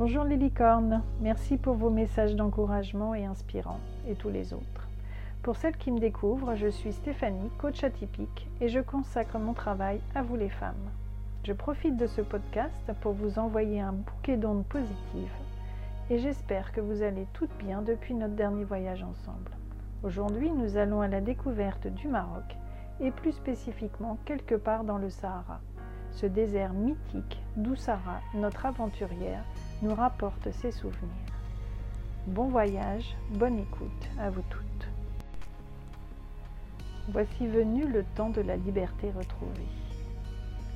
Bonjour les licornes, merci pour vos messages d'encouragement et inspirants, et tous les autres. Pour celles qui me découvrent, je suis Stéphanie, coach atypique, et je consacre mon travail à vous les femmes. Je profite de ce podcast pour vous envoyer un bouquet d'ondes positives, et j'espère que vous allez toutes bien depuis notre dernier voyage ensemble. Aujourd'hui, nous allons à la découverte du Maroc, et plus spécifiquement quelque part dans le Sahara, ce désert mythique d'où Sarah, notre aventurière, nous rapporte ses souvenirs. Bon voyage, bonne écoute à vous toutes. Voici venu le temps de la liberté retrouvée.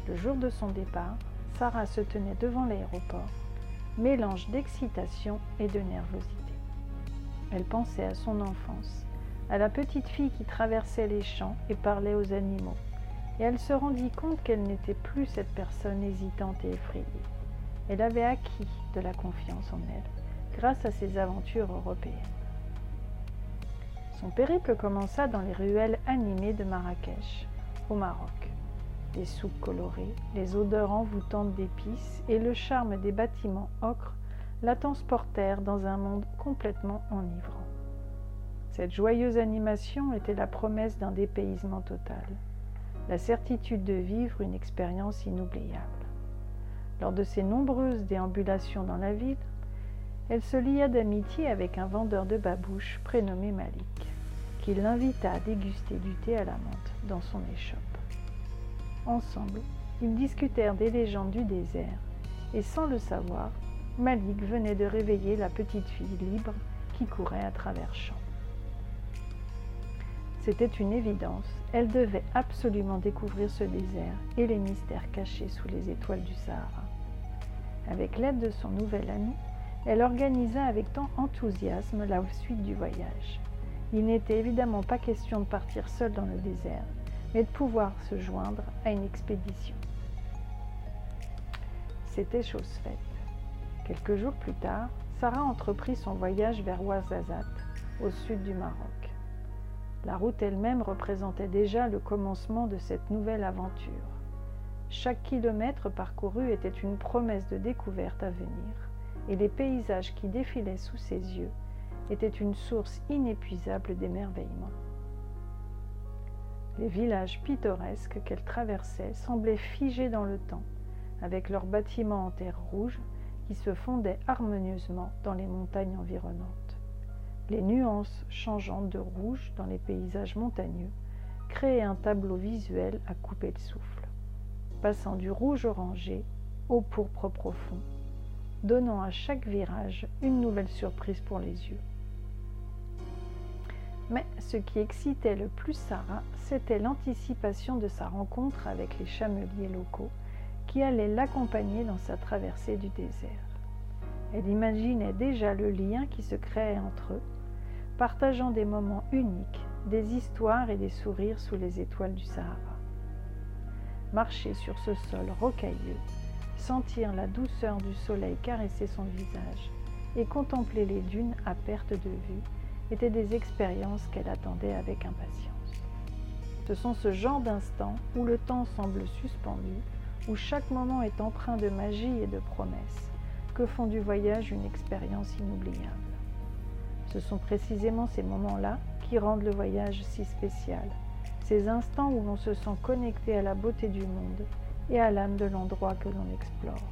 Le jour de son départ, Sarah se tenait devant l'aéroport, mélange d'excitation et de nervosité. Elle pensait à son enfance, à la petite fille qui traversait les champs et parlait aux animaux, et elle se rendit compte qu'elle n'était plus cette personne hésitante et effrayée. Elle avait acquis de la confiance en elle grâce à ses aventures européennes. Son périple commença dans les ruelles animées de Marrakech, au Maroc. Les souks colorés, les odeurs envoûtantes d'épices et le charme des bâtiments ocre la transportèrent dans un monde complètement enivrant. Cette joyeuse animation était la promesse d'un dépaysement total, la certitude de vivre une expérience inoubliable. Lors de ses nombreuses déambulations dans la ville, elle se lia d'amitié avec un vendeur de babouches prénommé Malik, qui l'invita à déguster du thé à la menthe dans son échoppe. Ensemble, ils discutèrent des légendes du désert, et sans le savoir, Malik venait de réveiller la petite fille libre qui courait à travers champs. C'était une évidence, elle devait absolument découvrir ce désert et les mystères cachés sous les étoiles du Sahara. Avec l'aide de son nouvel ami, elle organisa avec tant enthousiasme la suite du voyage. Il n'était évidemment pas question de partir seule dans le désert, mais de pouvoir se joindre à une expédition. C'était chose faite. Quelques jours plus tard, Sarah entreprit son voyage vers Ouarzazate, au sud du Maroc. La route elle-même représentait déjà le commencement de cette nouvelle aventure. Chaque kilomètre parcouru était une promesse de découverte à venir, et les paysages qui défilaient sous ses yeux étaient une source inépuisable d'émerveillement. Les villages pittoresques qu'elle traversait semblaient figés dans le temps, avec leurs bâtiments en terre rouge qui se fondaient harmonieusement dans les montagnes environnantes. Les nuances changeantes de rouge dans les paysages montagneux créaient un tableau visuel à couper le souffle passant du rouge orangé au pourpre profond, donnant à chaque virage une nouvelle surprise pour les yeux. Mais ce qui excitait le plus Sarah, c'était l'anticipation de sa rencontre avec les chameliers locaux qui allaient l'accompagner dans sa traversée du désert. Elle imaginait déjà le lien qui se créait entre eux, partageant des moments uniques, des histoires et des sourires sous les étoiles du Sahara marcher sur ce sol rocailleux, sentir la douceur du soleil caresser son visage et contempler les dunes à perte de vue étaient des expériences qu'elle attendait avec impatience. Ce sont ce genre d'instants où le temps semble suspendu, où chaque moment est empreint de magie et de promesses, que font du voyage une expérience inoubliable. Ce sont précisément ces moments-là qui rendent le voyage si spécial, ces instants où l'on se sent connecté à la beauté du monde et à l'âme de l'endroit que l'on explore.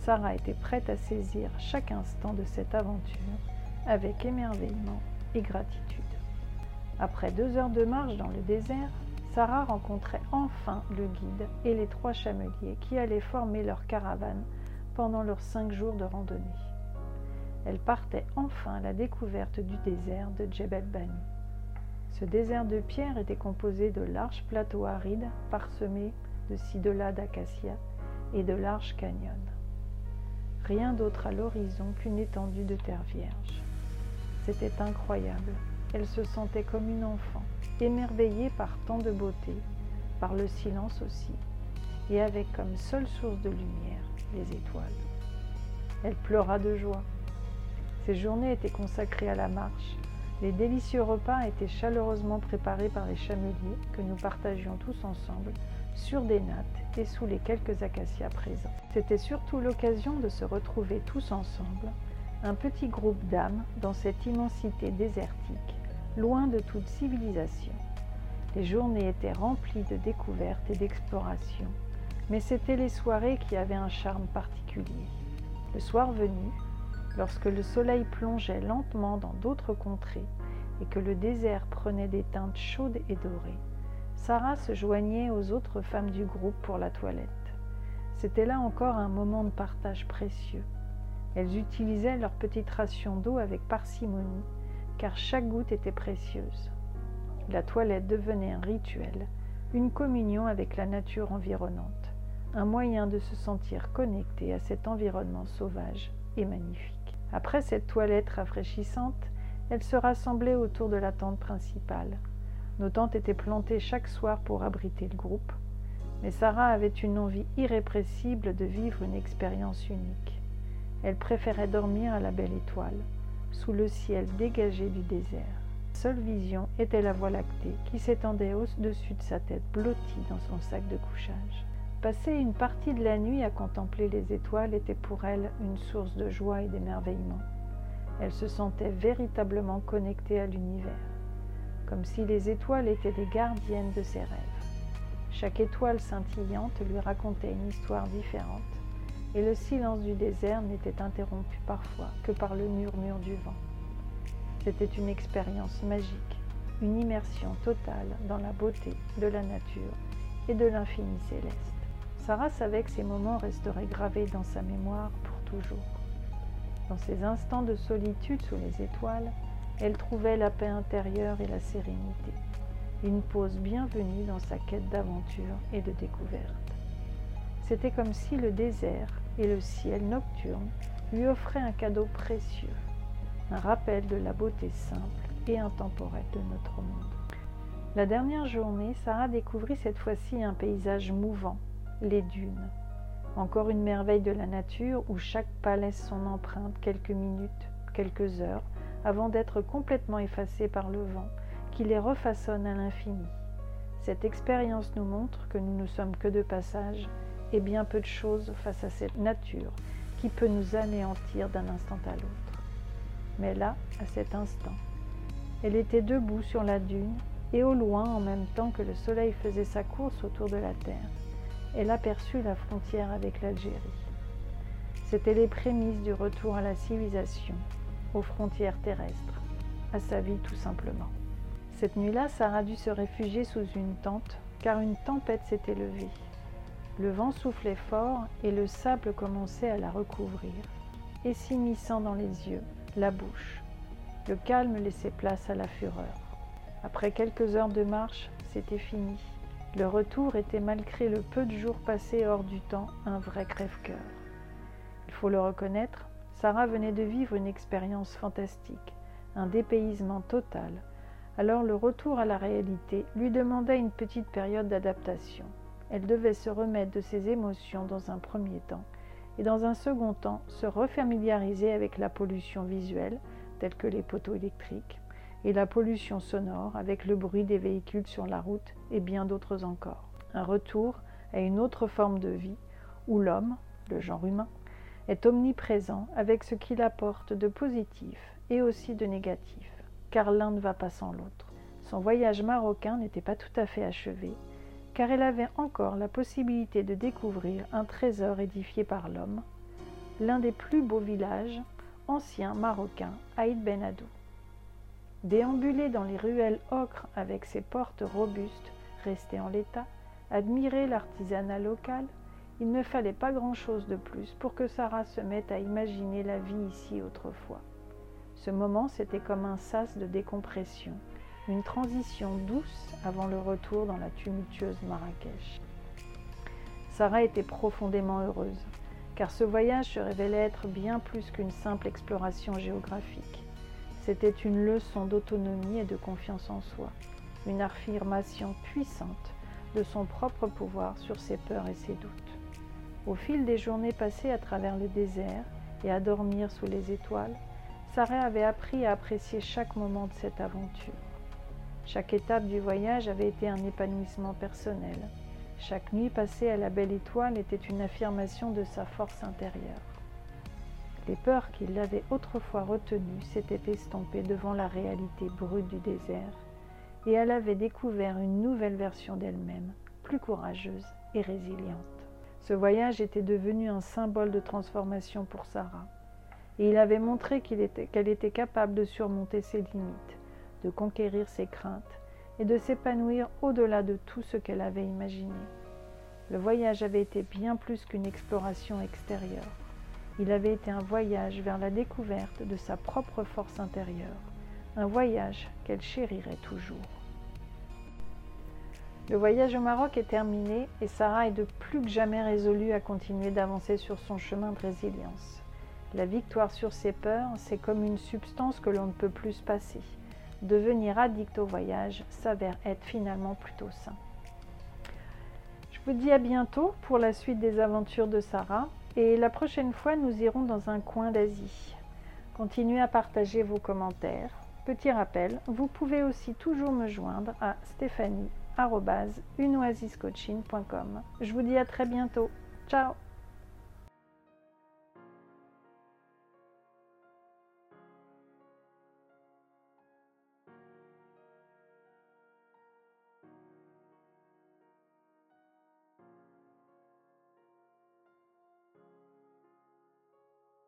Sarah était prête à saisir chaque instant de cette aventure avec émerveillement et gratitude. Après deux heures de marche dans le désert, Sarah rencontrait enfin le guide et les trois chameliers qui allaient former leur caravane pendant leurs cinq jours de randonnée. Elle partait enfin à la découverte du désert de Djebel Bani. Ce désert de pierre était composé de larges plateaux arides parsemés de cidolas d'acacia et de larges canyons. Rien d'autre à l'horizon qu'une étendue de terre vierge. C'était incroyable. Elle se sentait comme une enfant, émerveillée par tant de beauté, par le silence aussi, et avec comme seule source de lumière les étoiles. Elle pleura de joie. Ses journées étaient consacrées à la marche, les délicieux repas étaient chaleureusement préparés par les chameliers que nous partagions tous ensemble sur des nattes et sous les quelques acacias présents. C'était surtout l'occasion de se retrouver tous ensemble, un petit groupe d'âmes dans cette immensité désertique, loin de toute civilisation. Les journées étaient remplies de découvertes et d'explorations, mais c'étaient les soirées qui avaient un charme particulier. Le soir venu, lorsque le soleil plongeait lentement dans d'autres contrées et que le désert prenait des teintes chaudes et dorées, Sarah se joignait aux autres femmes du groupe pour la toilette. C'était là encore un moment de partage précieux. Elles utilisaient leur petite ration d'eau avec parcimonie, car chaque goutte était précieuse. La toilette devenait un rituel, une communion avec la nature environnante, un moyen de se sentir connecté à cet environnement sauvage et magnifique. Après cette toilette rafraîchissante, elles se rassemblaient autour de la tente principale. Nos tentes étaient plantées chaque soir pour abriter le groupe, mais Sarah avait une envie irrépressible de vivre une expérience unique. Elle préférait dormir à la belle étoile, sous le ciel dégagé du désert seule vision était la voie lactée qui s'étendait au-dessus de sa tête blottie dans son sac de couchage. Passer une partie de la nuit à contempler les étoiles était pour elle une source de joie et d'émerveillement. Elle se sentait véritablement connectée à l'univers, comme si les étoiles étaient les gardiennes de ses rêves. Chaque étoile scintillante lui racontait une histoire différente, et le silence du désert n'était interrompu parfois que par le murmure du vent. C'était une expérience magique, une immersion totale dans la beauté de la nature et de l'infini céleste. Sarah savait que ces moments resteraient gravés dans sa mémoire pour toujours. Dans ces instants de solitude sous les étoiles, elle trouvait la paix intérieure et la sérénité, une pause bienvenue dans sa quête d'aventure et de découverte. C'était comme si le désert et le ciel nocturne lui offraient un cadeau précieux, un rappel de la beauté simple et intemporelle de notre monde. La dernière journée, Sarah découvrit cette fois-ci un paysage mouvant, les dunes. Encore une merveille de la nature où chaque pas laisse son empreinte quelques minutes, quelques heures, avant d'être complètement effacé par le vent qui les refaçonne à l'infini. Cette expérience nous montre que nous ne sommes que de passage et bien peu de choses face à cette nature qui peut nous anéantir d'un instant à l'autre mais là, à cet instant. Elle était debout sur la dune, et au loin, en même temps que le soleil faisait sa course autour de la terre, elle aperçut la frontière avec l'Algérie. C'étaient les prémices du retour à la civilisation, aux frontières terrestres, à sa vie tout simplement. Cette nuit-là, Sarah dut se réfugier sous une tente, car une tempête s'était levée. Le vent soufflait fort et le sable commençait à la recouvrir, et s'immisçant dans les yeux, la bouche. Le calme laissait place à la fureur. Après quelques heures de marche, c'était fini. Le retour était, malgré le peu de jours passés hors du temps, un vrai crève-cœur. Il faut le reconnaître, Sarah venait de vivre une expérience fantastique, un dépaysement total. Alors le retour à la réalité lui demandait une petite période d'adaptation. Elle devait se remettre de ses émotions dans un premier temps et dans un second temps se refamiliariser avec la pollution visuelle, telle que les poteaux électriques, et la pollution sonore avec le bruit des véhicules sur la route et bien d'autres encore. Un retour à une autre forme de vie où l'homme, le genre humain, est omniprésent avec ce qu'il apporte de positif et aussi de négatif, car l'un ne va pas sans l'autre. Son voyage marocain n'était pas tout à fait achevé, car elle avait encore la possibilité de découvrir un trésor édifié par l'homme, l'un des plus beaux villages anciens marocains, Aïd Ben Adou. Déambuler dans les ruelles ocre avec ses portes robustes restées en l'état, admirer l'artisanat local, il ne fallait pas grand-chose de plus pour que Sarah se mette à imaginer la vie ici autrefois. Ce moment, c'était comme un sas de décompression, une transition douce avant le retour dans la tumultueuse Marrakech. Sarah était profondément heureuse, car ce voyage se révélait être bien plus qu'une simple exploration géographique. C'était une leçon d'autonomie et de confiance en soi, une affirmation puissante de son propre pouvoir sur ses peurs et ses doutes. Au fil des journées passées à travers le désert et à dormir sous les étoiles, Sarah avait appris à apprécier chaque moment de cette aventure. Chaque étape du voyage avait été un épanouissement personnel, Chaque nuit passée à la belle étoile était une affirmation de sa force intérieure. Les peurs qui l'avaient autrefois retenue s'étaient estompées devant la réalité brute du désert, et elle avait découvert une nouvelle version d'elle-même, plus courageuse et résiliente. Ce voyage était devenu un symbole de transformation pour Sarah, et il avait montré qu'elle était, était capable de surmonter ses limites, de conquérir ses craintes et de s'épanouir au-delà de tout ce qu'elle avait imaginé. Le voyage avait été bien plus qu'une exploration extérieure. Il avait été un voyage vers la découverte de sa propre force intérieure, un voyage qu'elle chérirait toujours. Le voyage au Maroc est terminé et Sarah est de plus que jamais résolue à continuer d'avancer sur son chemin de résilience. La victoire sur ses peurs, c'est comme une substance que l'on ne peut plus passer. Devenir addict au voyage s'avère être finalement plutôt sain. Je vous dis à bientôt pour la suite des aventures de Sarah. Et la prochaine fois, nous irons dans un coin d'Asie. Continuez à partager vos commentaires. Petit rappel, vous pouvez aussi toujours me joindre à stéphanie.unoasiscoaching.com. Je vous dis à très bientôt. Ciao